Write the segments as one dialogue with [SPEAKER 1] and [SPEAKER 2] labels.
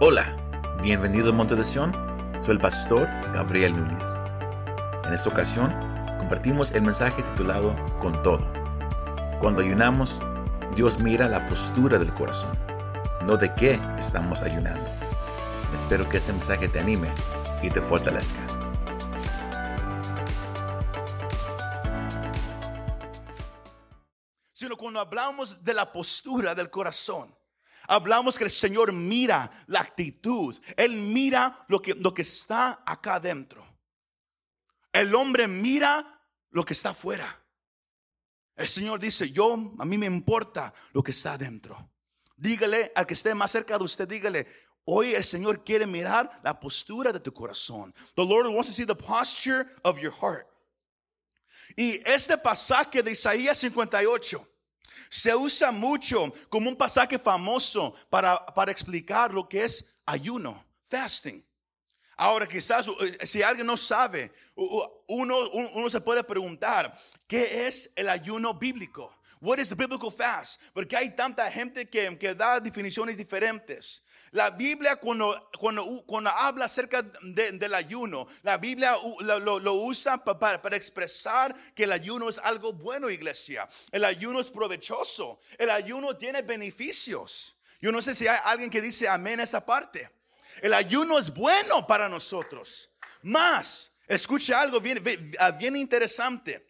[SPEAKER 1] Hola, bienvenido a Monte de Sion. Soy el pastor Gabriel Núñez. En esta ocasión compartimos el mensaje titulado Con todo. Cuando ayunamos, Dios mira la postura del corazón, no de qué estamos ayunando. Espero que este mensaje te anime y te fortalezca.
[SPEAKER 2] sino cuando hablamos de la postura del corazón. Hablamos que el Señor mira la actitud, Él mira lo que, lo que está acá adentro. El hombre mira lo que está afuera. El Señor dice, yo, a mí me importa lo que está adentro. Dígale al que esté más cerca de usted, dígale, hoy el Señor quiere mirar la postura de tu corazón. The Lord wants to see the posture of your heart. Y este pasaje de Isaías 58 se usa mucho como un pasaje famoso para, para explicar lo que es ayuno, fasting. Ahora quizás eh, si alguien no sabe, uno, uno se puede preguntar, ¿qué es el ayuno bíblico? What is the biblical fast? Porque hay tanta gente que, que da definiciones diferentes. La Biblia cuando, cuando, cuando habla acerca del ayuno, la Biblia lo, usa para, expresar que el ayuno es algo bueno, iglesia. El ayuno es provechoso. El ayuno tiene beneficios. Yo no sé si hay alguien que dice amén a esa parte. El ayuno es bueno para nosotros. Más, escuche algo bien interesante.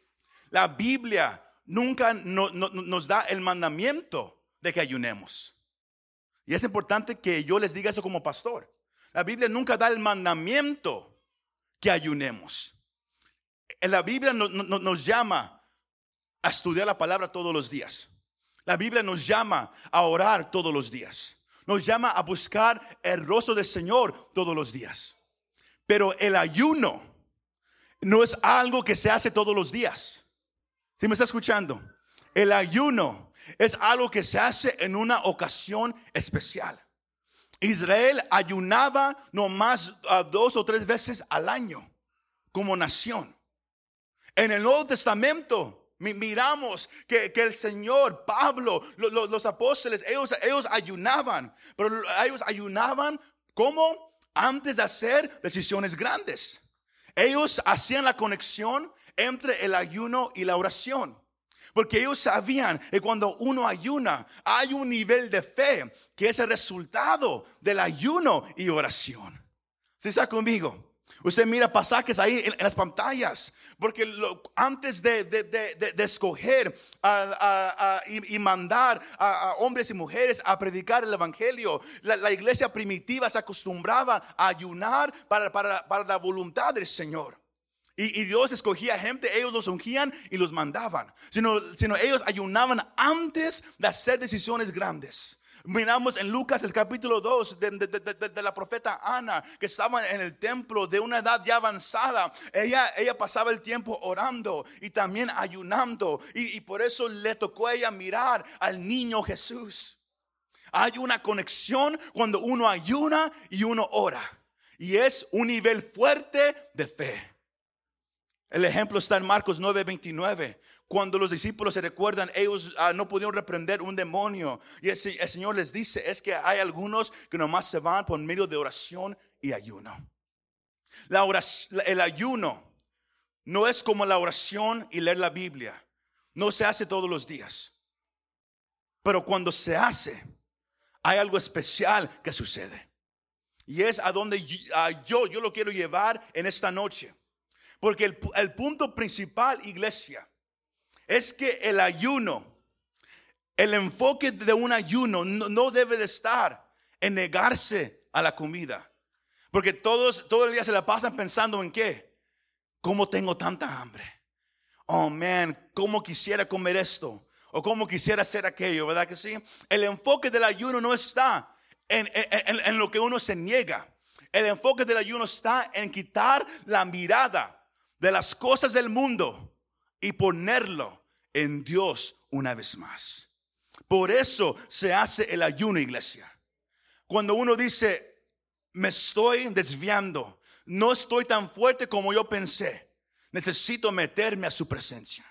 [SPEAKER 2] La Biblia nunca nos da el mandamiento de que ayunemos. Y es importante que yo les diga eso como pastor. La Biblia nunca da el mandamiento que ayunemos. La Biblia nos llama a estudiar la palabra todos los días. La Biblia nos llama a orar todos los días. Nos llama a buscar el rostro del Señor todos los días. Pero el ayuno no es algo que se hace todos los días. ¿Sí me está escuchando? El ayuno es algo que se hace en una ocasión especial. Israel ayunaba nomás uh, dos o tres veces al año como nación. En el Nuevo Testamento miramos que, el Señor, Pablo, los apóstoles, ellos, ellos ayunaban, pero ellos ayunaban como antes de hacer decisiones grandes. Ellos hacían la conexión entre el ayuno y la oración. Porque ellos sabían que cuando uno ayuna, hay un nivel de fe que es el resultado del ayuno y oración. ¿Sí está conmigo? Usted mira pasajes ahí en, las pantallas, porque antes de, escoger y, mandar a, hombres y mujeres a predicar el Evangelio, la, iglesia primitiva se acostumbraba a ayunar para, para la voluntad del Señor. Y, Dios escogía gente, ellos los ungían y los mandaban. Sino, sino ellos ayunaban antes de hacer decisiones grandes. Miramos en Lucas el capítulo 2 de, la profeta Ana, que estaba en el templo de una edad ya avanzada. Ella, ella pasaba el tiempo orando y también ayunando. Y, y por eso le tocó a ella mirar al niño Jesús. Hay una conexión cuando uno ayuna y uno ora. Y es un nivel fuerte de fe. El ejemplo está en Marcos 9:29. Cuando los discípulos se recuerdan, ellos ah, no pudieron reprender un demonio. Y el, Señor les dice, es que hay algunos que nomás se van por medio de oración y ayuno. La el ayuno no es como la oración y leer la Biblia. No se hace todos los días. Pero cuando se hace, hay algo especial que sucede. Y es a donde yo, yo lo quiero llevar en esta noche. Porque el, punto principal, iglesia, es que el ayuno, el enfoque de un ayuno no, debe de estar en negarse a la comida. Porque todos todo el día se la pasan pensando en qué? ¿Cómo tengo tanta hambre? Oh, man, ¿cómo quisiera comer esto? O cómo quisiera hacer aquello, ¿verdad que sí? El enfoque del ayuno no está en, en lo que uno se niega. El enfoque del ayuno está en quitar la mirada de las cosas del mundo y ponerlo en Dios una vez más. Por eso se hace el ayuno, iglesia. Cuando uno dice, me estoy desviando, no estoy tan fuerte como yo pensé, necesito meterme a su presencia.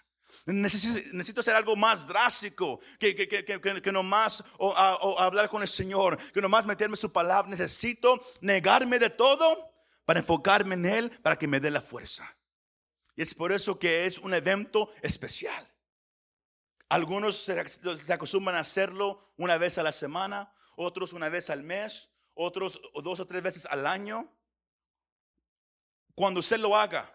[SPEAKER 2] Necesito, hacer algo más drástico que, que, que, que, nomás o hablar con el Señor, que nomás meterme su palabra. Necesito negarme de todo para enfocarme en Él, para que me dé la fuerza. Y es por eso que es un evento especial. Algunos se, acostumbran a hacerlo una vez a la semana, otros una vez al mes, otros dos o tres veces al año. Cuando usted lo haga,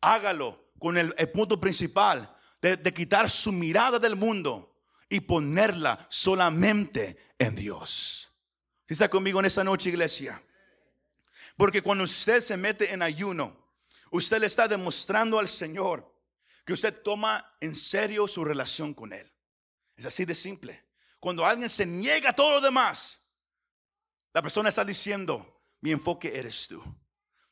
[SPEAKER 2] hágalo con el, punto principal de, de, quitar su mirada del mundo y ponerla solamente en Dios. Si está conmigo en esta noche, iglesia? Porque cuando usted se mete en ayuno, usted le está demostrando al Señor que usted toma en serio su relación con Él. Es así de simple. Cuando alguien se niega a todo lo demás, la persona está diciendo, mi enfoque eres tú.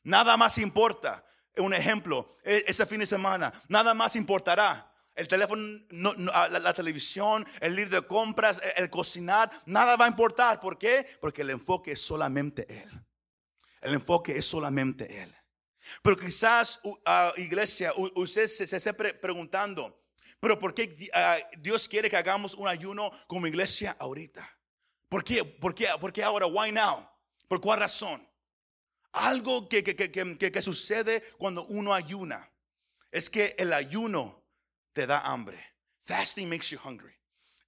[SPEAKER 2] Nada más importa. Un ejemplo, e, este fin de semana, nada más importará. El teléfono, la, televisión, el ir de compras, el, el cocinar, nada va a importar. ¿Por qué? Porque el enfoque es solamente Él. El enfoque es solamente Él. Pero quizás, iglesia, usted se, esté preguntando, pero ¿por qué Dios quiere que hagamos un ayuno como iglesia ahorita? ¿Por qué? ¿Por qué, ¿Por qué ahora? Why now? ¿Por cuál razón? Algo que, que, que, que, sucede cuando uno ayuna es que el ayuno te da hambre. Fasting makes you hungry.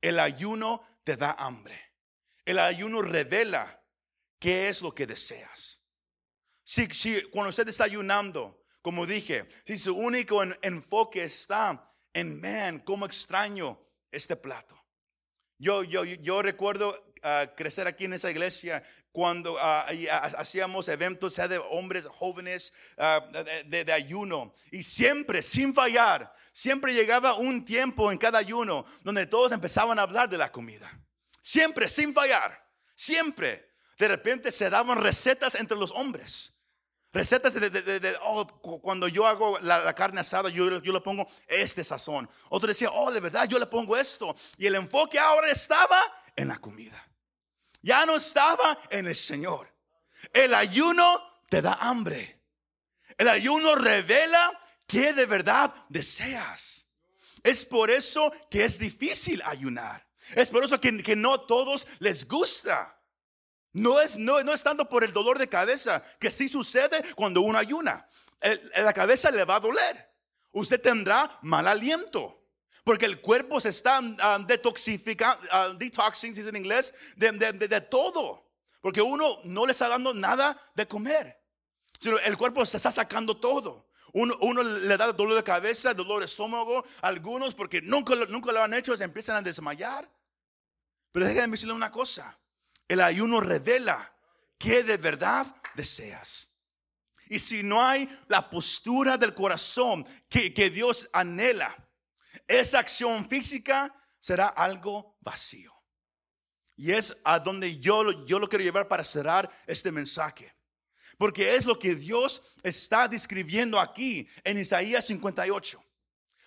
[SPEAKER 2] El ayuno te da hambre. El ayuno revela qué es lo que deseas. Si, cuando usted está ayunando, como dije, si su único enfoque está en, man, cómo extraño este plato. Yo, yo, yo recuerdo ah, crecer aquí en esa iglesia cuando ah, hacíamos eventos de hombres jóvenes de, de, ayuno y siempre, sin fallar, siempre llegaba un tiempo en cada ayuno donde todos empezaban a hablar de la comida. Siempre, sin fallar, siempre. De repente se daban recetas entre los hombres. Recetas de, oh, cuando yo hago la, carne asada, yo, yo, le pongo este sazón. Otro decía, oh, de verdad, yo le pongo esto. Y el enfoque ahora estaba en la comida. Ya no estaba en el Señor. El ayuno te da hambre. El ayuno revela que de verdad deseas. Es por eso que es difícil ayunar. Es por eso que, que no todos les gusta. No es, no, no es tanto por el dolor de cabeza, que sí sucede cuando uno ayuna. la cabeza le va a doler. Usted tendrá mal aliento. Porque el cuerpo se está uh, detoxificando, uh, detoxing, si en inglés, de, de, todo. Porque uno no le está dando nada de comer. Sino el cuerpo se está sacando todo. Uno, uno, le da dolor de cabeza, dolor de estómago. Algunos, porque nunca, nunca lo han hecho, se empiezan a desmayar. Pero déjenme decirle una cosa. El ayuno revela que de verdad deseas. Y si no hay la postura del corazón que, que Dios anhela, esa acción física será algo vacío. Y es a donde yo, yo lo quiero llevar para cerrar este mensaje. Porque es lo que Dios está describiendo aquí en Isaías 58.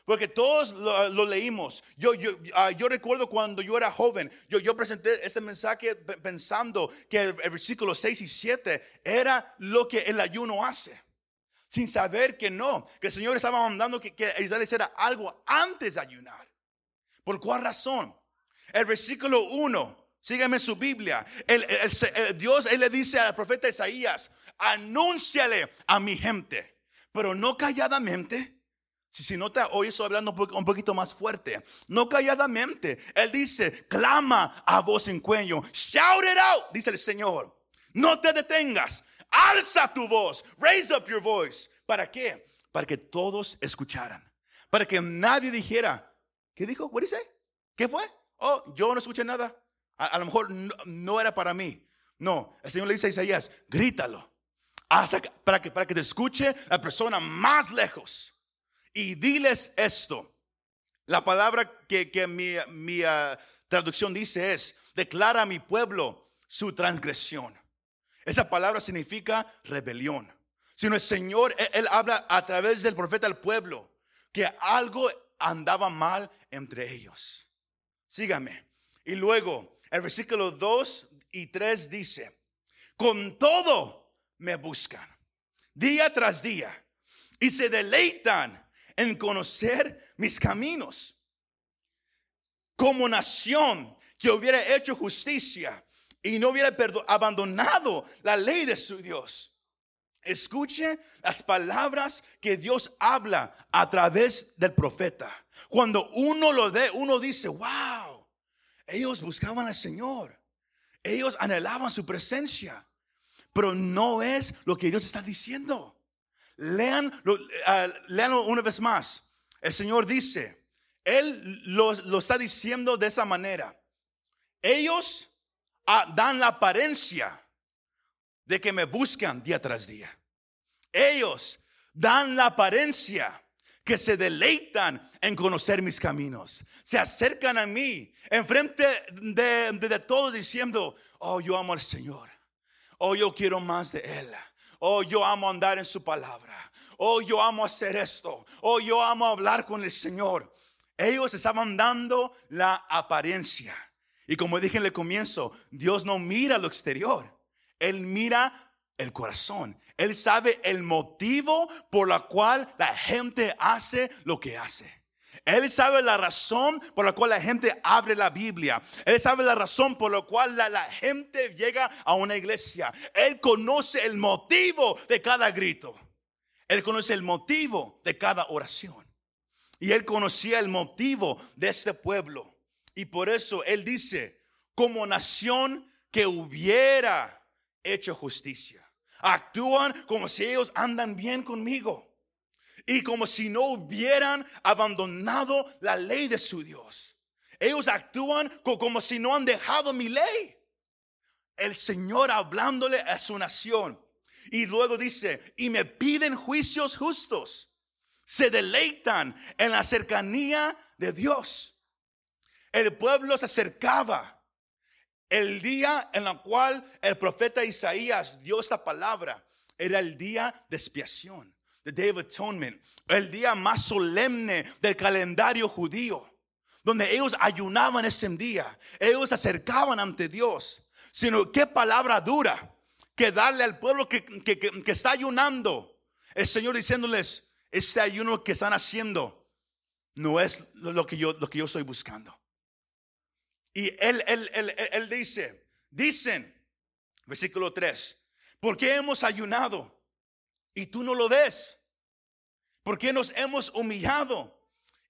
[SPEAKER 2] Porque todos lo, leímos. Yo, yo, ah, yo, recuerdo cuando yo era joven, yo, yo presenté este mensaje pensando que el, versículo 6 y 7 era lo que el ayuno hace. Sin saber que no, que el Señor estaba mandando que, que Israel hiciera algo antes de ayunar. ¿Por cuál razón? El versículo 1, sígueme su Biblia. El, Dios, Él le dice al profeta Isaías, anúnciale a mi gente, pero no calladamente si, nota, hoy estoy hablando un poquito más fuerte. No calladamente. Él dice, clama a voz en cuello. Shout it out, dice el Señor. No te detengas. Alza tu voz. Raise up your voice. ¿Para qué? Para que todos escucharan. Para que nadie dijera, ¿qué dijo? What dice? ¿Qué fue? Oh, yo no escuché nada. A, lo mejor no, era para mí. No, el Señor le dice a Isaías, grítalo. para, que, para que te escuche la persona más lejos y diles esto. La palabra que, mi, ah, traducción dice es, declara a mi pueblo su transgresión. Esa palabra significa rebelión. Sino el Señor, él, habla a través del profeta al pueblo que algo andaba mal entre ellos. Sígame. Y luego, el versículo 2 y 3 dice, con todo me buscan, día tras día, y se deleitan en conocer mis caminos. Como nación que hubiera hecho justicia y no hubiera abandonado la ley de su Dios. Escuche las palabras que Dios habla a través del profeta. Cuando uno lo ve, uno dice, wow, ellos buscaban al Señor. Ellos anhelaban su presencia. Pero no es lo que Dios está diciendo. Lean, uh, una vez más. El Señor dice, Él lo, está diciendo de esa manera. Ellos ah, dan la apariencia de que me buscan día tras día. Ellos dan la apariencia que se deleitan en conocer mis caminos. Se acercan a mí enfrente de, de, todos diciendo, oh, yo amo al Señor. Oh, yo quiero más de Él. Oh, yo amo andar en su palabra. Oh, yo amo hacer esto. Oh, yo amo hablar con el Señor. Ellos estaban dando la apariencia. Y como dije en el comienzo, Dios no mira lo exterior. Él mira el corazón. Él sabe el motivo por la cual la gente hace lo que hace. Él sabe la razón por la cual la gente abre la Biblia. Él sabe la razón por la cual la, gente llega a una iglesia. Él conoce el motivo de cada grito. Él conoce el motivo de cada oración. Y él conocía el motivo de este pueblo. Y por eso él dice, como nación que hubiera hecho justicia. Actúan como si ellos andan bien conmigo y como si no hubieran abandonado la ley de su Dios. Ellos actúan como si no han dejado mi ley. El Señor hablándole a su nación. Y luego dice, y me piden juicios justos. Se deleitan en la cercanía de Dios. El pueblo se acercaba. El día en el cual el profeta Isaías dio esta palabra era el día de expiación the Day of Atonement, el día más solemne del calendario judío, donde ellos ayunaban ese día, ellos se acercaban ante Dios, sino qué palabra dura que darle al pueblo que, que, está ayunando, el Señor diciéndoles, este ayuno que están haciendo no es lo que yo, lo que yo estoy buscando. Y él, él, él, él dice, dicen, versículo 3, ¿por qué hemos ayunado? Y tú no lo ves? ¿Por qué nos hemos humillado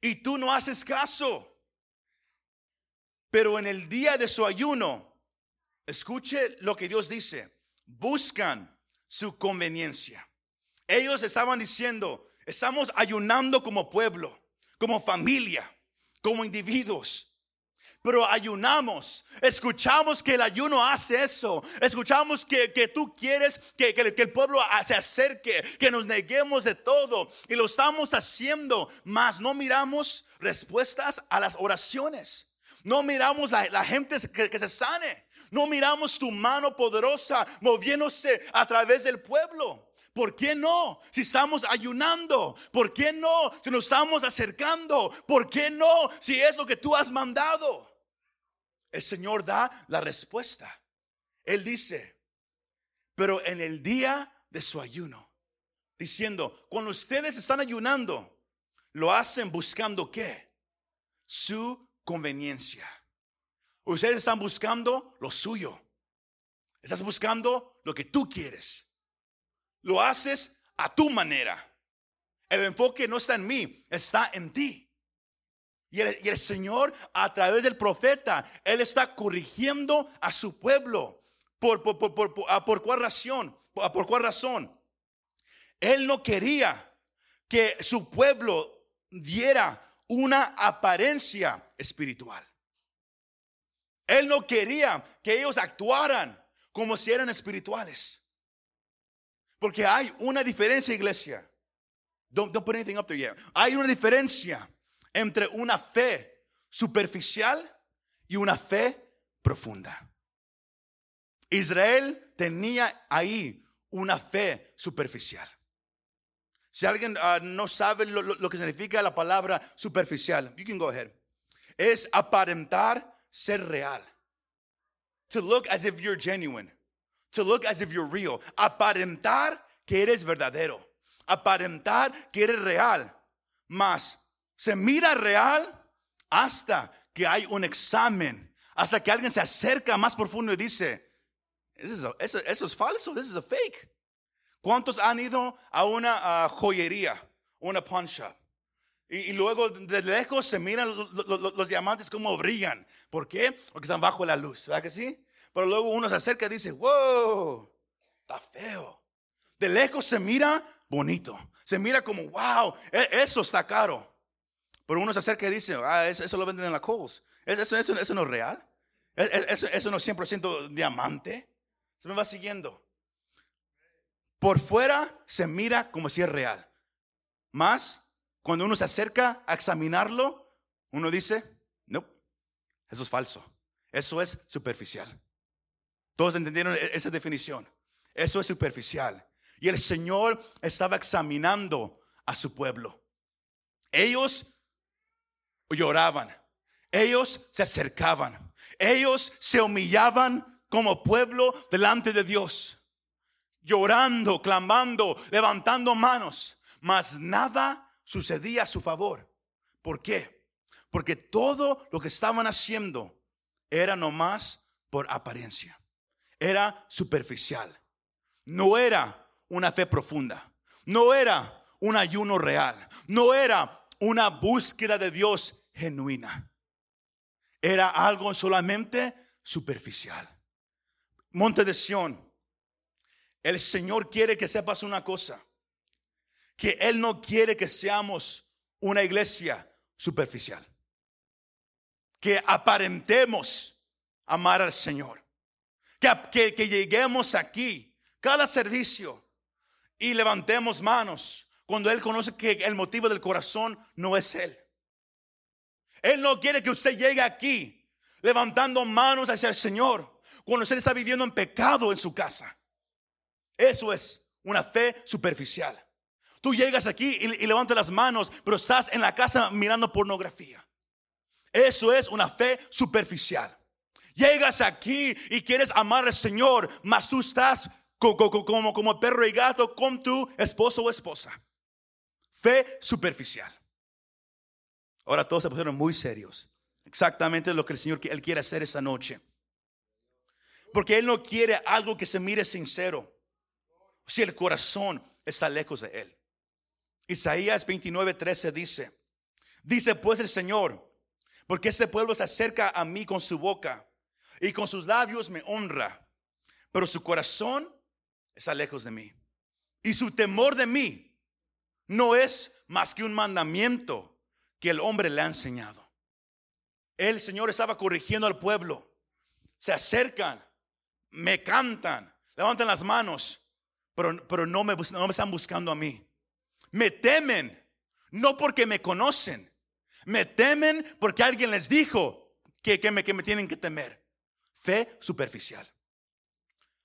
[SPEAKER 2] y tú no haces caso? Pero en el día de su ayuno, escuche lo que Dios dice, buscan su conveniencia. Ellos estaban diciendo, estamos ayunando como pueblo, como familia, como individuos pero ayunamos. Escuchamos que el ayuno hace eso. Escuchamos que, tú quieres que, que, el pueblo se acerque, que nos neguemos de todo. Y lo estamos haciendo, mas no miramos respuestas a las oraciones. No miramos la, la gente que, que se sane. No miramos tu mano poderosa moviéndose a través del pueblo. ¿Por qué no? Si estamos ayunando, ¿por qué no? Si nos estamos acercando, ¿por qué no? Si es lo que tú has mandado el Señor da la respuesta. Él dice, pero en el día de su ayuno, diciendo, cuando ustedes están ayunando, lo hacen buscando qué? Su conveniencia. Ustedes están buscando lo suyo. Estás buscando lo que tú quieres. Lo haces a tu manera. El enfoque no está en mí, está en ti. Y el, Señor, a través del profeta, Él está corrigiendo a su pueblo. ¿Por, por, por cuál razón? ¿Por cuál razón? Él no quería que su pueblo diera una apariencia espiritual. Él no quería que ellos actuaran como si eran espirituales. Porque hay una diferencia, iglesia. Don't, don't put anything up there yet. Hay una diferencia entre una fe superficial y una fe profunda. Israel tenía ahí una fe superficial. Si alguien ah, no sabe lo, que significa la palabra superficial, you can go ahead. Es aparentar ser real. To look as if you're genuine. To look as if you're real. Aparentar que eres verdadero. Aparentar que eres real. Se mira real hasta que hay un examen, hasta que alguien se acerca más profundo y dice, eso es, eso, es falso, this is fake. ¿Cuántos han ido a una joyería, una pawn shop? Y, luego de lejos se miran los, diamantes como brillan. ¿Por qué? Porque están bajo la luz, ¿verdad que sí? Pero luego uno se acerca y dice, wow, está feo. De lejos se mira bonito. Se mira como, wow, e, eso está caro. Pero uno se acerca y dice, ah, eso, lo venden en la Coles. Eso, eso, eso no es real. E, e, eso, eso no es 100% diamante. Se me va siguiendo. Por fuera se mira como si es real. Más cuando uno se acerca a examinarlo, uno dice, no, eso es falso. Eso es superficial. Todos entendieron esa definición. Eso es superficial. Y el Señor estaba examinando a su pueblo. Ellos lloraban. Ellos se acercaban. Ellos se humillaban como pueblo delante de Dios. Llorando, clamando, levantando manos. Mas nada sucedía a su favor. ¿Por qué? Porque todo lo que estaban haciendo era nomás por apariencia. Era superficial. No era una fe profunda. No era un ayuno real. No era una búsqueda de Dios genuina. Era algo solamente superficial. Monte de Sión, el Señor quiere que sepas una cosa, que Él no quiere que seamos una iglesia superficial, que aparentemos amar al Señor, que, que lleguemos aquí, cada servicio, y levantemos manos cuando Él conoce que el motivo del corazón no es Él. Él no quiere que usted llegue aquí levantando manos hacia el Señor cuando usted está viviendo en pecado en su casa. Eso es una fe superficial. Tú llegas aquí y, levantas las manos, pero estás en la casa mirando pornografía. Eso es una fe superficial. Llegas aquí y quieres amar al Señor, mas tú estás como, como, perro y gato con tu esposo o esposa. Fe superficial. Ahora todos se pusieron muy serios. Exactamente lo que el Señor él quiere hacer esa noche. Porque Él no quiere algo que se mire sincero. Si el corazón está lejos de Él. Isaías 29, 13 dice, dice pues el Señor, porque este pueblo se acerca a mí con su boca y con sus labios me honra, pero su corazón está lejos de mí. Y su temor de mí no es más que un mandamiento que el hombre le ha enseñado. El Señor estaba corrigiendo al pueblo. Se acercan, me cantan, levantan las manos, pero, pero no, me, no me están buscando a mí. Me temen, no porque me conocen. Me temen porque alguien les dijo que, que, me, que me tienen que temer. Fe superficial.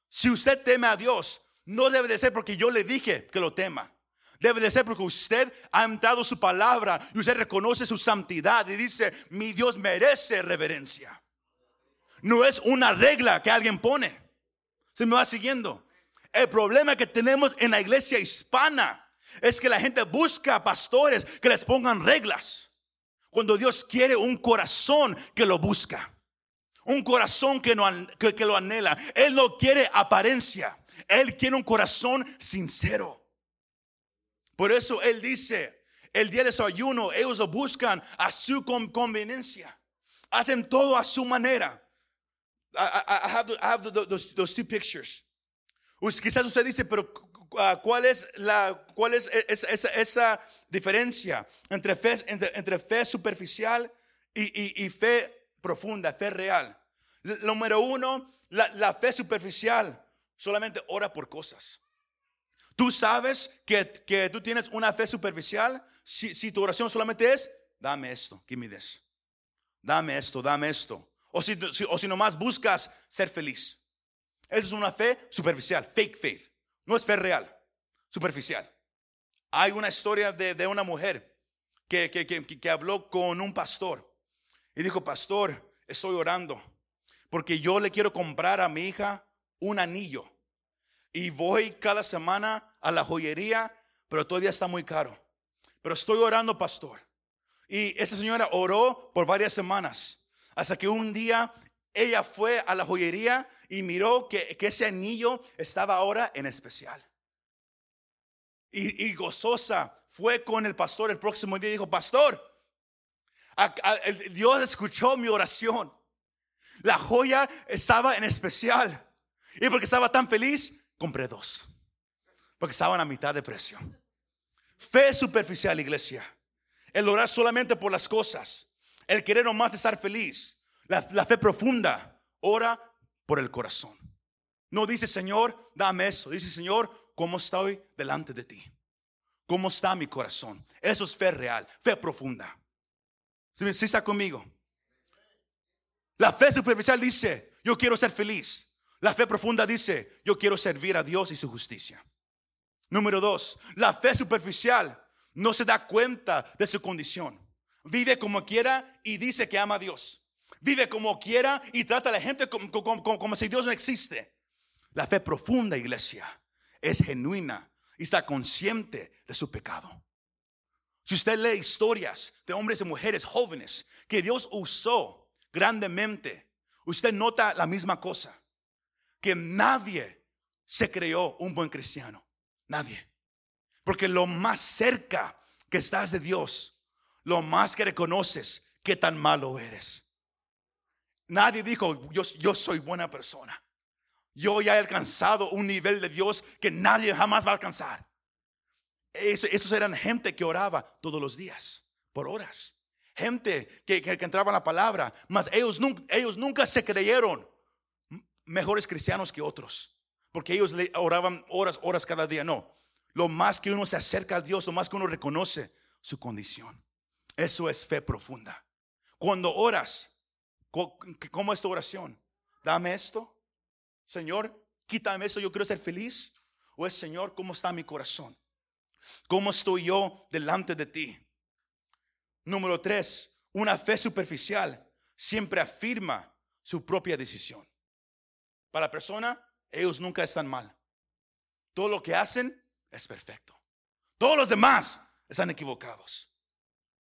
[SPEAKER 2] Si usted teme a Dios, no debe de ser porque yo le dije que lo tema. Debe de ser porque usted ha entrado su palabra y usted reconoce su santidad y dice, mi Dios merece reverencia. No es una regla que alguien pone. Se me va siguiendo. El problema que tenemos en la iglesia hispana es que la gente busca pastores que les pongan reglas. Cuando Dios quiere un corazón que lo busca. Un corazón que, no, que, lo anhela. Él no quiere apariencia. Él quiere un corazón sincero. Por eso Él dice, el día de su ayuno, ellos lo buscan a su conveniencia. Hacen todo a su manera. I, have, those, two pictures. Quizás usted dice, pero ah, ¿cuál es, la, cuál es esa, diferencia entre fe, entre, fe superficial y, y fe profunda, fe real. Número uno, la, fe superficial solamente ora por cosas. Tú sabes que, que tú tienes una fe superficial si, si, tu oración solamente es, dame esto, give me this. Dame esto, dame esto. O si, o si nomás buscas ser feliz. Esa es una fe superficial, fake faith. No es fe real, superficial. Hay una historia de, de una mujer que, que, que, que habló con un pastor y dijo, pastor, estoy orando porque yo le quiero comprar a mi hija un anillo. Y voy cada semana a la joyería, pero todavía está muy caro. pero estoy orando, pastor. Y esa señora oró por varias semanas, hasta que un día ella fue a la joyería y miró que, ese anillo estaba ahora en especial. Y, gozosa fue con el pastor el próximo día y dijo, pastor, Dios escuchó mi oración. La joya estaba en especial. Y porque estaba tan feliz, compré dos. Porque estaban a mitad de precio. Fe superficial, iglesia. El orar solamente por las cosas. El querer nomás estar feliz. La, fe profunda. Ora por el corazón. No dice, Señor, dame eso. Dice, Señor, ¿cómo estoy delante de ti? ¿Cómo está mi corazón? Eso es fe real, fe profunda. Si está conmigo? La fe superficial dice, yo quiero ser feliz. La fe profunda dice, yo quiero servir a Dios y su justicia. Número dos, la fe superficial no se da cuenta de su condición. Vive como quiera y dice que ama a Dios. Vive como quiera y trata a la gente como, si Dios no existe. La fe profunda, iglesia, es genuina y está consciente de su pecado. Si usted lee historias de hombres y mujeres jóvenes que Dios usó grandemente, usted nota la misma cosa, que nadie se creó un buen cristiano, nadie. Porque lo más cerca que estás de Dios, lo más que reconoces qué tan malo eres. Nadie dijo, yo, soy buena persona. Yo ya he alcanzado un nivel de Dios que nadie jamás va a alcanzar. esos eran gente que oraba todos los días, por horas gente que, que, entraba en la palabra, mas ellos nunca se creyeron mejores cristianos que otros, porque ellos le oraban horas, horas cada día. No, lo más que uno se acerca a Dios, lo más que uno reconoce su condición. Eso es fe profunda. Cuando oras, ¿cómo es tu oración? Dame esto, Señor, quítame esto, yo quiero ser feliz. O es Señor, ¿cómo está mi corazón? ¿Cómo estoy yo delante de ti? Número tres, una fe superficial siempre afirma su propia decisión. Para la persona, ellos nunca están mal. Todo lo que hacen es perfecto. Todos los demás están equivocados.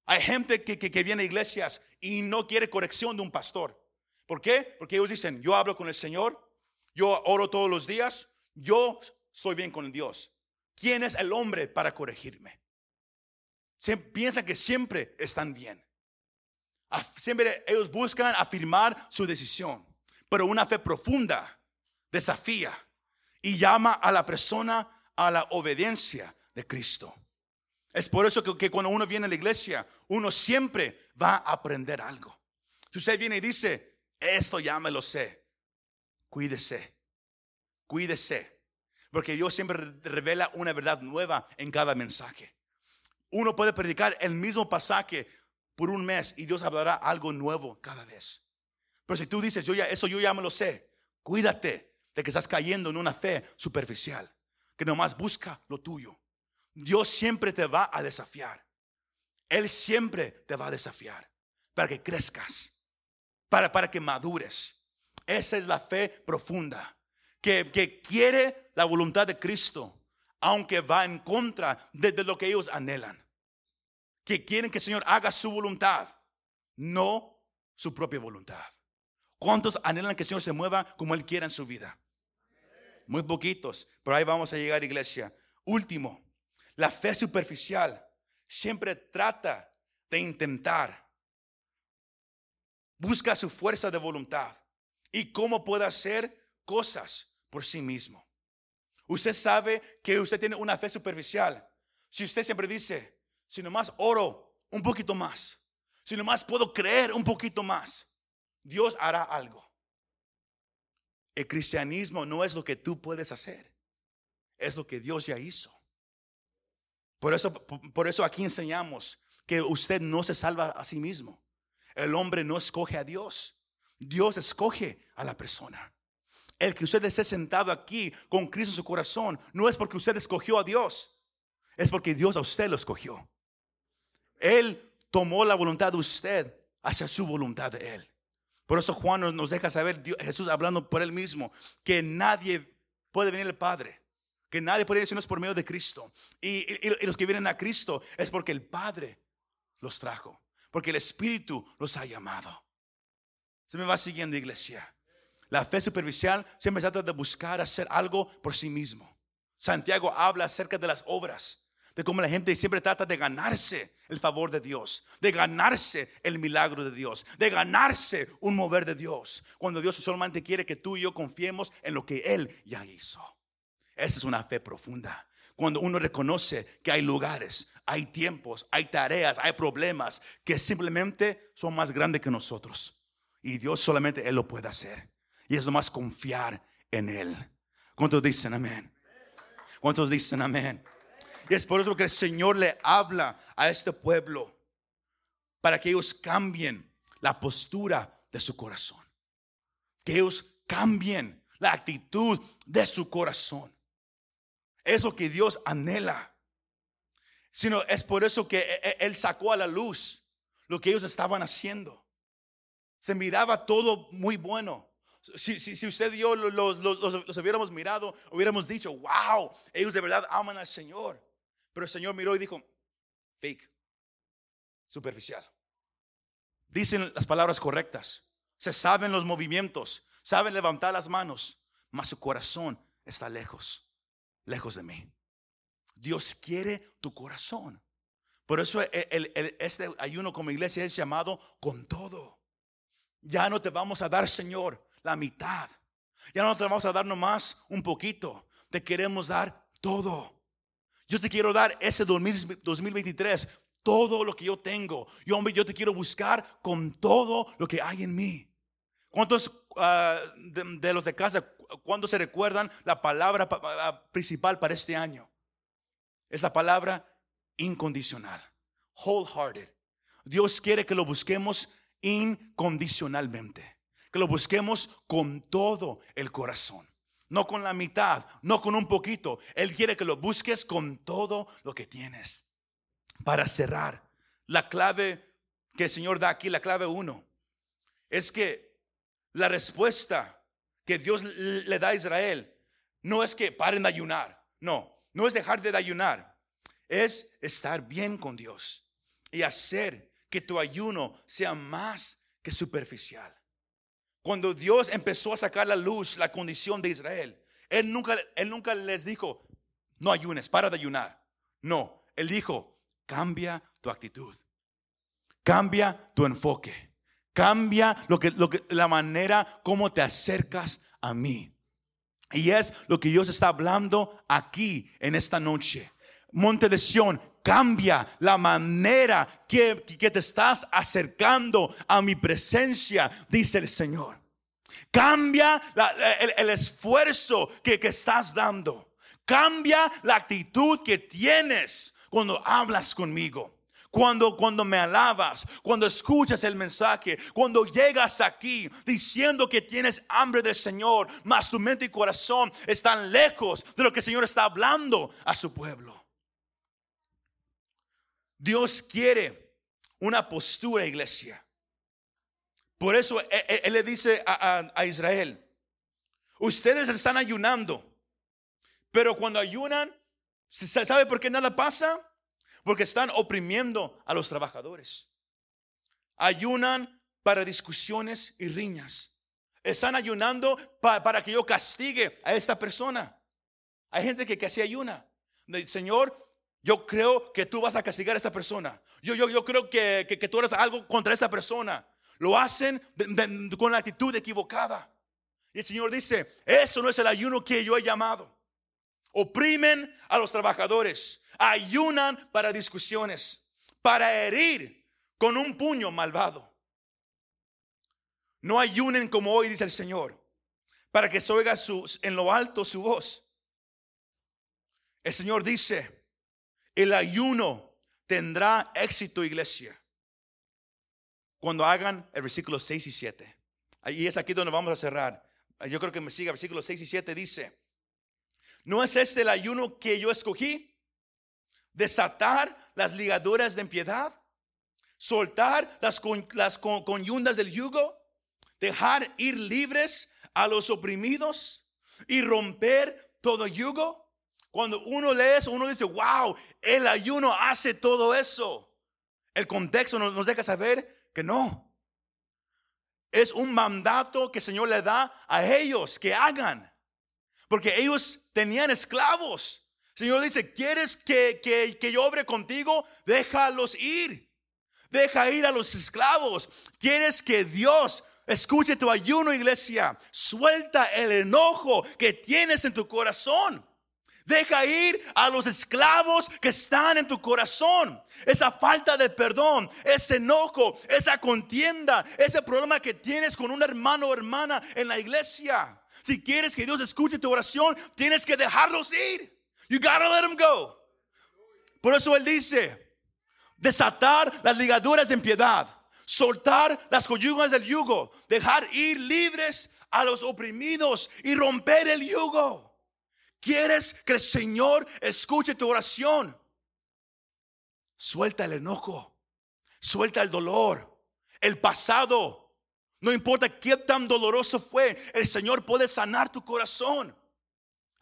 [SPEAKER 2] Hay gente que, que, viene a iglesias y no quiere corrección de un pastor. ¿Por qué? Porque ellos dicen, yo hablo con el Señor, yo oro todos los días, yo estoy bien con Dios. ¿Quién es el hombre para corregirme? piensan que siempre están bien. Siempre ellos buscan afirmar su decisión, pero una fe profunda desafía y llama a la persona a la obediencia de Cristo. Es por eso que, cuando uno viene a la iglesia, uno siempre va a aprender algo. Si usted viene y dice, esto ya me lo sé, cuídese, cuídese, porque Dios siempre revela una verdad nueva en cada mensaje. Uno puede predicar el mismo pasaje por un mes y Dios hablará algo nuevo cada vez. Pero si tú dices, yo ya, eso yo ya me lo sé, cuídate de que estás cayendo en una fe superficial, que nomás busca lo tuyo. Dios siempre te va a desafiar. Él siempre te va a desafiar para que crezcas, para, para que madures. Esa es la fe profunda, que, que quiere la voluntad de Cristo aunque va en contra de, lo que ellos anhelan. Que quieren que el Señor haga su voluntad, no su propia voluntad. ¿Cuántos anhelan que el Señor se mueva como Él quiera en su vida? Muy poquitos, pero ahí vamos a llegar, iglesia. Último, la fe superficial siempre trata de intentar, busca su fuerza de voluntad y cómo puede hacer cosas por sí mismo. Usted sabe que usted tiene una fe superficial. Si usted siempre dice, si nomás oro un poquito más, si nomás puedo creer un poquito más, Dios hará algo. El cristianismo no es lo que tú puedes hacer, es lo que Dios ya hizo. Por eso, por eso aquí enseñamos que usted no se salva a sí mismo. El hombre no escoge a Dios, Dios escoge a la persona. El que usted esté sentado aquí con Cristo en su corazón no es porque usted escogió a Dios, es porque Dios a usted lo escogió. Él tomó la voluntad de usted hacia su voluntad de Él. Por eso Juan nos deja saber, Jesús hablando por Él mismo, que nadie puede venir al Padre Que nadie puede decirnos por medio de Cristo. Y los que vienen a Cristo es porque el Padre los trajo. Porque el Espíritu los ha llamado. Se me va siguiendo, iglesia. La fe superficial siempre trata de buscar hacer algo por sí mismo. Santiago habla acerca de las obras, de cómo la gente siempre trata de ganarse el favor de Dios, de ganarse el milagro de Dios, de ganarse un mover de Dios, cuando Dios solamente quiere que tú y yo confiemos en lo que Él ya hizo. Esa es una fe profunda. Cuando uno reconoce que hay lugares, hay tiempos, hay tareas, hay problemas que simplemente son más grandes que nosotros. Y Dios solamente Él lo puede hacer. Y es lo más confiar en Él. ¿Cuántos dicen amén? ¿Cuántos dicen amén? Y es por eso que el Señor le habla a este pueblo para que ellos cambien la postura de su corazón. Que ellos cambien la actitud de su corazón. Es lo que Dios anhela. Sino es por eso que e, e, Él sacó a la luz lo que ellos estaban haciendo. Se miraba todo muy bueno. Si, si, usted y yo los, los, hubiéramos mirado, hubiéramos dicho, wow, ellos de verdad aman al Señor. Pero el Señor miró y dijo, fake, superficial. Dicen las palabras correctas, se saben los movimientos, saben levantar las manos, mas su corazón está lejos, lejos de mí. Dios quiere tu corazón. Por eso este ayuno como iglesia es llamado con todo. Ya no te vamos a dar, Señor, la mitad. Ya no te vamos a dar nomás un poquito. Te queremos dar todo. Yo te quiero dar ese 2023, todo lo que yo tengo. Yo, hombre, yo te quiero buscar con todo lo que hay en mí. ¿Cuántos ah, de, los de casa, cuando se recuerdan la palabra principal para este año? Es la palabra incondicional, wholehearted. Dios quiere que lo busquemos incondicionalmente, que lo busquemos con todo el corazón no con la mitad, no con un poquito. Él quiere que lo busques con todo lo que tienes. Para cerrar, la clave que el Señor da aquí, la clave uno, es que la respuesta que Dios le da a Israel no es que paren de ayunar, no, no es dejar de ayunar, es estar bien con Dios y hacer que tu ayuno sea más que superficial. Cuando Dios empezó a sacar la luz la condición de Israel, Él nunca, él nunca les dijo, no ayunes, para de ayunar. No, Él dijo, cambia tu actitud, cambia tu enfoque, cambia lo que, lo que, la manera como te acercas a mí. Y es lo que Dios está hablando aquí en esta noche. Monte de Sión, cambia la manera que, que, te estás acercando a mi presencia, dice el Señor. Cambia el, esfuerzo que, que estás dando. Cambia la actitud que tienes cuando hablas conmigo. Cuando, cuando me alabas, cuando escuchas el mensaje, cuando llegas aquí diciendo que tienes hambre del Señor, mas tu mente y corazón están lejos de lo que el Señor está hablando a su pueblo. Dios quiere una postura, iglesia. Por eso e, e, Él, le dice a, Israel, ustedes están ayunando, pero cuando ayunan, ¿sabe por qué nada pasa? Porque están oprimiendo a los trabajadores. Ayunan para discusiones y riñas. Están ayunando para que yo castigue a esta persona. Hay gente que, así ayuna. Señor, yo creo que tú vas a castigar a esta persona. Yo, yo, yo creo que, que, tú eres algo contra esta persona. Lo hacen con la actitud equivocada. Y el Señor dice, eso no es el ayuno que yo he llamado. Oprimen a los trabajadores. Ayunan para discusiones. Para herir con un puño malvado. No ayunen como hoy, dice el Señor. Para que se oiga en lo alto su voz. El Señor dice, el ayuno tendrá éxito, iglesia, cuando hagan el versículo 6 y 7. Ahí es aquí donde vamos a cerrar. Yo creo que me siga, versículo 6 y 7 dice, ¿no es este el ayuno que yo escogí? Desatar las ligaduras de impiedad, soltar las, las conyundas del yugo, dejar ir libres a los oprimidos y romper todo yugo. Cuando uno lee eso, uno dice, wow, el ayuno hace todo eso. El contexto nos, deja saber que no. Es un mandato que el Señor le da a ellos que hagan. Porque ellos tenían esclavos. El Señor dice, ¿quieres que, que, que yo obre contigo? Déjalos ir. Deja ir a los esclavos. ¿Quieres que Dios escuche tu ayuno, iglesia? Suelta el enojo que tienes en tu corazón. Deja ir a los esclavos que están en tu corazón. Esa falta de perdón, ese enojo, esa contienda, ese problema que tienes con un hermano o hermana en la iglesia. Si quieres que Dios escuche tu oración, tienes que dejarlos ir. You gotta let them go. Por eso Él dice, desatar las ligaduras de impiedad, soltar las coyugas del yugo, dejar ir libres a los oprimidos y romper el yugo. ¿Quieres que el Señor escuche tu oración? Suelta el enojo, suelta el dolor, el pasado. No importa qué tan doloroso fue, el Señor puede sanar tu corazón.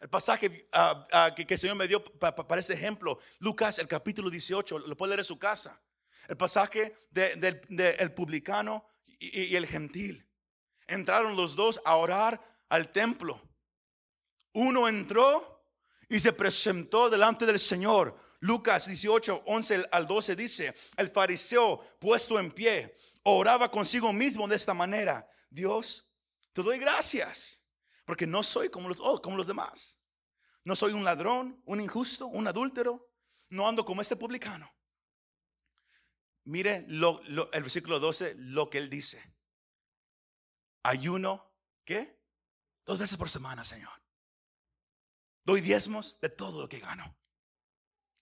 [SPEAKER 2] El pasaje ah, ah, que, el Señor me dio para ese ejemplo, Lucas, el capítulo 18, lo puede leer en su casa. El pasaje del publicano y el gentil. Entraron los dos a orar al templo. Uno entró y se presentó delante del Señor. Lucas 18, 11 al 12 dice, el fariseo puesto en pie oraba consigo mismo de esta manera. Dios, te doy gracias, porque no soy como los, oh, demás. No soy un ladrón, un injusto, un adúltero. No ando como este publicano. Mire lo, el versículo 12, lo que él dice. Ayuno, ¿qué? Dos veces por semana, Señor. Doy diezmos de todo lo que gano.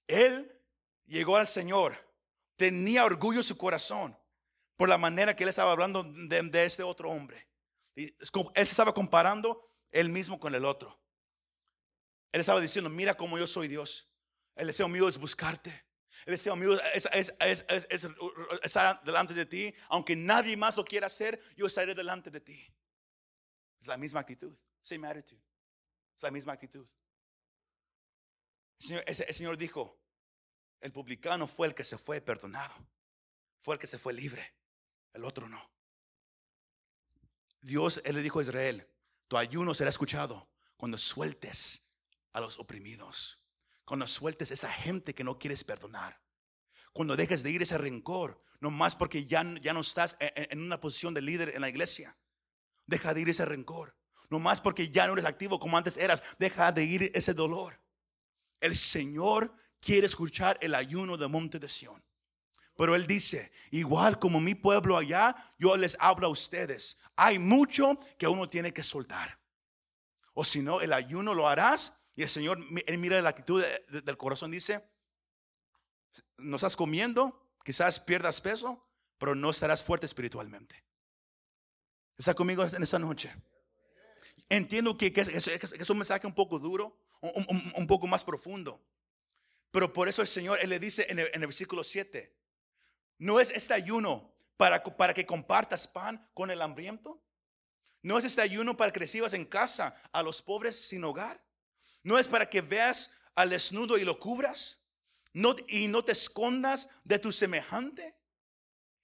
[SPEAKER 2] Él llegó al Señor. Tenía orgullo en su corazón por la manera que él estaba hablando de, este otro hombre. Él se estaba comparando él mismo con el otro. Él estaba diciendo, mira cómo yo soy Dios. El deseo mío es buscarte. El deseo mío es, estar delante de ti. Aunque nadie más lo quiera hacer, yo estaré delante de ti. Es la misma actitud. Same attitude. Es la misma actitud. El Señor, dijo, el publicano fue el que se fue perdonado, fue el que se fue libre, el otro no. Dios, Él le dijo a Israel, tu ayuno será escuchado cuando sueltes a los oprimidos, cuando sueltes a esa gente que no quieres perdonar, cuando dejes de ir ese rencor, no más porque ya, ya no estás en, en una posición de líder en la iglesia. Deja de ir ese rencor, no más porque ya no eres activo como antes eras, deja de ir ese dolor. El Señor quiere escuchar el ayuno de monte de Sión. Pero Él dice, igual como mi pueblo allá, yo les hablo a ustedes. Hay mucho que uno tiene que soltar. O si no, el ayuno lo harás. Y el Señor, Él mira la actitud del corazón, dice, no estás comiendo, quizás pierdas peso, pero no estarás fuerte espiritualmente. ¿Está conmigo en esta noche? Entiendo que, es un mensaje un poco duro, un, poco más profundo. Pero por eso el Señor, Él le dice en el, versículo 7, ¿no es este ayuno para, para que compartas pan con el hambriento? ¿No es este ayuno para que recibas en casa a los pobres sin hogar? ¿No es para que veas al desnudo y lo cubras? No, y no te escondas de tu semejante.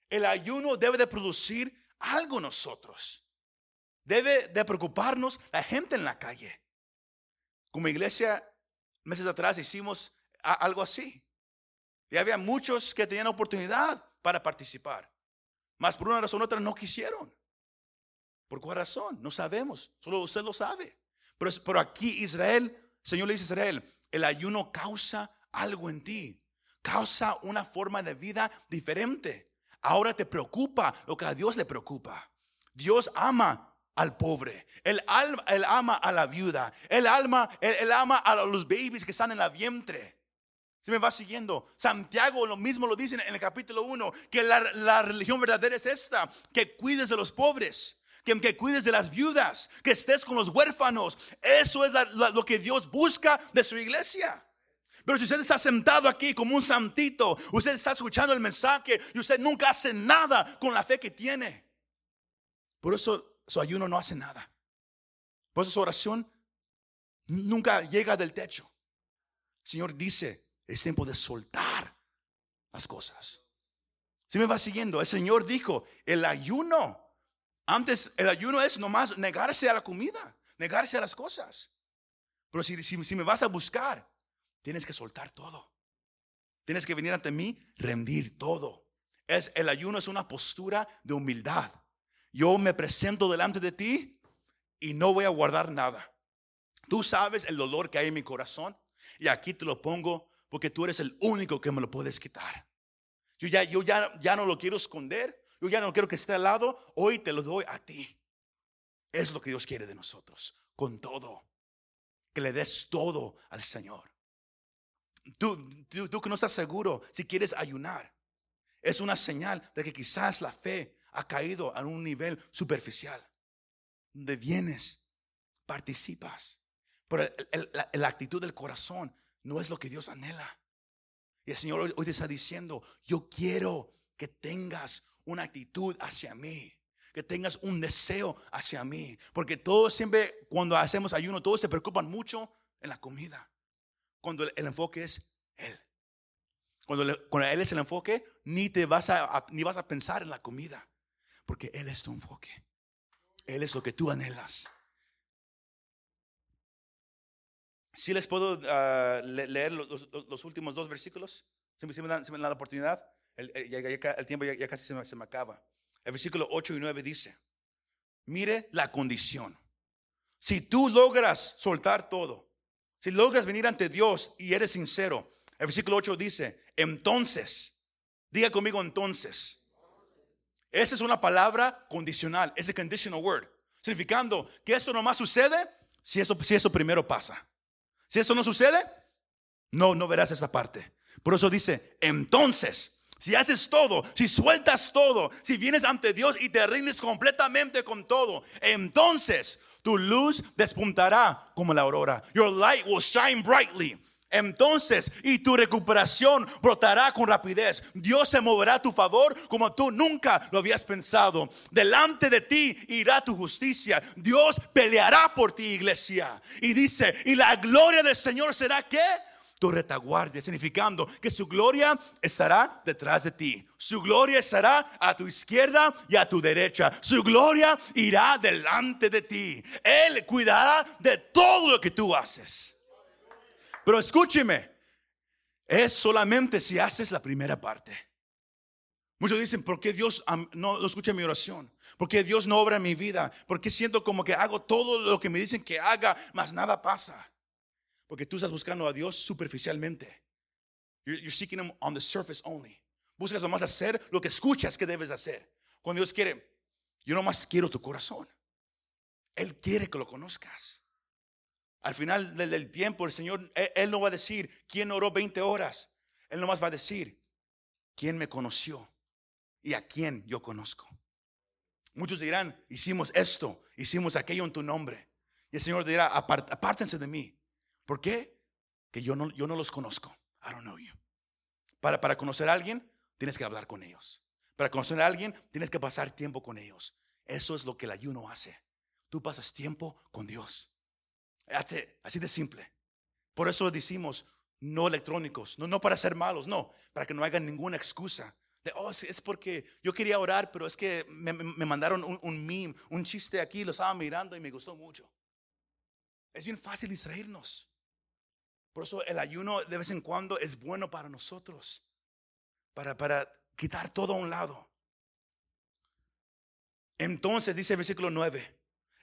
[SPEAKER 2] El ayuno debe de producir algo nosotros. Debe de preocuparnos la gente en la calle. Como iglesia, meses atrás hicimos algo así. Y había muchos que tenían oportunidad para participar. Mas por una razón u otra no quisieron. ¿Por cuál razón? No sabemos. Solo usted lo sabe. Pero, pero aquí Israel, Señor le dice a Israel, el ayuno causa algo en ti. Causa una forma de vida diferente. Ahora te preocupa lo que a Dios le preocupa. Dios ama al pobre. Él, ama a la viuda. Él, alma, él, ama a los babies que están en la vientre. Se me va siguiendo. Santiago lo mismo lo dice en el capítulo 1, que la, religión verdadera es esta, que cuides de los pobres. Que, que, cuides de las viudas, que estés con los huérfanos. Eso es lo que Dios busca de su iglesia. Pero si usted está sentado aquí como un santito, usted está escuchando el mensaje y usted nunca hace nada con la fe que tiene. Por eso su ayuno no hace nada. Por eso su oración nunca llega del techo. Señor dice, es tiempo de soltar las cosas. Si me va siguiendo, el Señor dijo, el ayuno, antes el ayuno es nomás negarse a la comida, negarse a las cosas. Pero si, si, me vas a buscar, tienes que soltar todo. Tienes que venir ante mí, rendir todo. Es, el ayuno es una postura de humildad. Yo me presento delante de ti y no voy a guardar nada. Tú sabes el dolor que hay en mi corazón y aquí te lo pongo porque tú eres el único que me lo puedes quitar. Yo ya, yo ya, ya no lo quiero esconder, yo ya no quiero que esté al lado, hoy te lo doy a ti. Es lo que Dios quiere de nosotros, con todo. Que le des todo al Señor. Tú, tú, tú que no estás seguro si quieres ayunar, es una señal de que quizás la fe ha caído a un nivel superficial. Donde vienes, participas. Pero la, actitud del corazón no es lo que Dios anhela. Y el Señor hoy, te está diciendo, yo quiero que tengas una actitud hacia mí que tengas un deseo hacia mí. Porque todos siempre, cuando hacemos ayuno, todos se preocupan mucho en la comida. Cuando el, enfoque es Él. Cuando, Él es el enfoque, ni, te vas a, ni vas a pensar en la comida. Porque Él es tu enfoque. Él es lo que tú anhelas. Si les puedo ah, leer los, últimos dos versículos, si me, dan, la oportunidad, el, tiempo ya, casi se me, se me, acaba. El versículo 8 y 9 dice, mire la condición. Si tú logras soltar todo, si logras venir ante Dios y eres sincero, el versículo 8 dice, entonces, diga conmigo entonces. Esa es una palabra condicional, es a conditional word, significando que esto nomás sucede si eso, si eso primero pasa. Si eso no sucede, no, no verás esa parte. Por eso dice, entonces, si haces todo, si sueltas todo, si vienes ante Dios y te rindes completamente con todo, entonces tu luz despuntará como la aurora. Your light will shine brightly entonces y tu recuperación brotará con rapidez. Dios se moverá a tu favor como tú nunca lo habías pensado. Delante de ti irá tu justicia. Dios peleará por ti, iglesia. Y dice, y la gloria del Señor será que tu retaguardia, significando que su gloria estará detrás de ti. Su gloria estará a tu izquierda y a tu derecha. Su gloria irá delante de ti. Él cuidará de todo lo que tú haces. Pero escúcheme, es solamente si haces la primera parte. Muchos dicen, ¿por qué Dios no, escucha mi oración? ¿Por qué Dios no obra en mi vida? ¿Por qué siento como que hago todo lo que me dicen que haga, mas nada pasa? Porque tú estás buscando a Dios superficialmente. You're, seeking Him on the surface only. Buscas nomás hacer lo que escuchas que debes hacer. Cuando Dios quiere, yo nomás quiero tu corazón. Él quiere que lo conozcas. Al final del, tiempo, el Señor, él, no va a decir quién oró 20 horas. Él nomás va a decir quién me conoció y a quién yo conozco. Muchos dirán, hicimos esto, hicimos aquello en tu nombre. Y el Señor dirá, apártense de mí. ¿Por qué? Que yo no, yo no los conozco. I don't know you. Para, para conocer a alguien, tienes que hablar con ellos. Para conocer a alguien, tienes que pasar tiempo con ellos. Eso es lo que el ayuno hace. Tú pasas tiempo con Dios. Así de simple. Por eso decimos no electrónicos, no, no para ser malos, no, para que no hagan ninguna excusa. De, oh, es porque yo quería orar, pero es que me, mandaron un, un, meme, un chiste aquí, lo estaba mirando y me gustó mucho. Es bien fácil distraernos. Por eso el ayuno de vez en cuando es bueno para nosotros, para, para quitar todo a un lado. Entonces dice el versículo 9,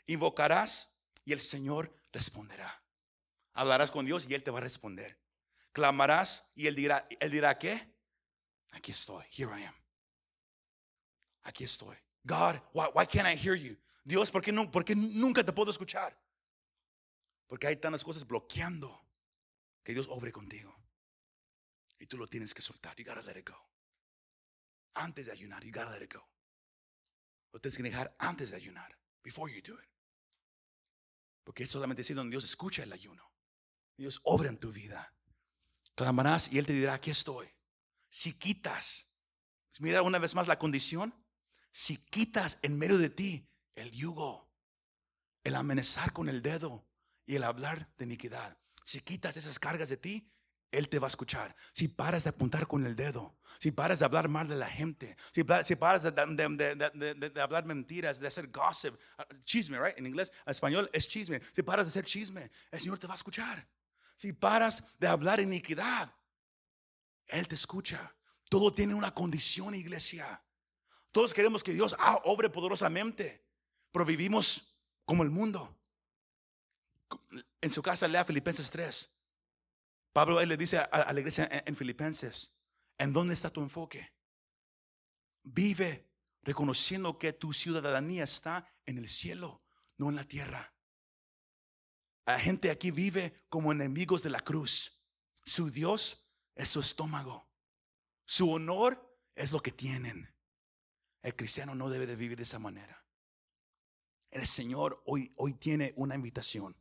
[SPEAKER 2] invocarás y el Señor responderá. Hablarás con Dios y Él te va a responder. Clamarás y Él dirá, Él dirá, ¿qué? Aquí estoy, here I am. Aquí estoy. God, why, can't I hear you? Dios, ¿por qué, no, ¿por nunca te puedo escuchar? Porque hay tantas cosas bloqueando que Dios obre contigo. Y tú lo tienes que soltar. You gotta let it go. Antes de ayunar, you gotta let it go. Lo tienes que dejar antes de ayunar. Before you do it. Porque es solamente así donde Dios escucha el ayuno. Dios obra en tu vida. Clamarás y Él te dirá, aquí estoy. Si quitas, mira una vez más la condición, si quitas en medio de ti el yugo, el amenazar con el dedo y el hablar de iniquidad, si quitas esas cargas de ti, Él te va a escuchar. Si paras de apuntar con el dedo, si paras de hablar mal de la gente, si, paras de, de, hablar mentiras, de hacer gossip, ah, chisme, right? En inglés, en español es chisme. Si paras de hacer chisme, el Señor te va a escuchar. Si paras de hablar iniquidad, Él te escucha. Todo tiene una condición, iglesia. Todos queremos que Dios ah, obre poderosamente, pero vivimos como el mundo. En su casa lea Filipenses 3. Pablo él le dice a, la iglesia en, Filipenses, ¿en dónde está tu enfoque? Vive reconociendo que tu ciudadanía está en el cielo, no en la tierra. La gente aquí vive como enemigos de la cruz. Su Dios es su estómago. Su honor es lo que tienen. El cristiano no debe de vivir de esa manera. El Señor hoy, hoy tiene una invitación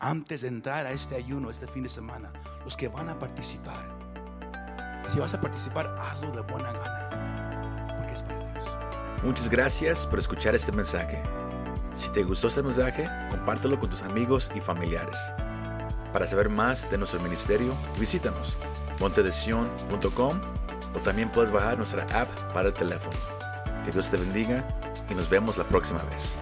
[SPEAKER 2] antes de entrar a este ayuno este fin de semana, los que van a participar, si vas a participar, hazlo de buena gana, porque es para Dios.
[SPEAKER 1] Muchas gracias por escuchar este mensaje. Si te gustó este mensaje, compártelo con tus amigos y familiares. Para saber más de nuestro ministerio, visítanos montedesion.com o también puedes bajar nuestra app para el teléfono. Que Dios te bendiga y nos vemos la próxima vez.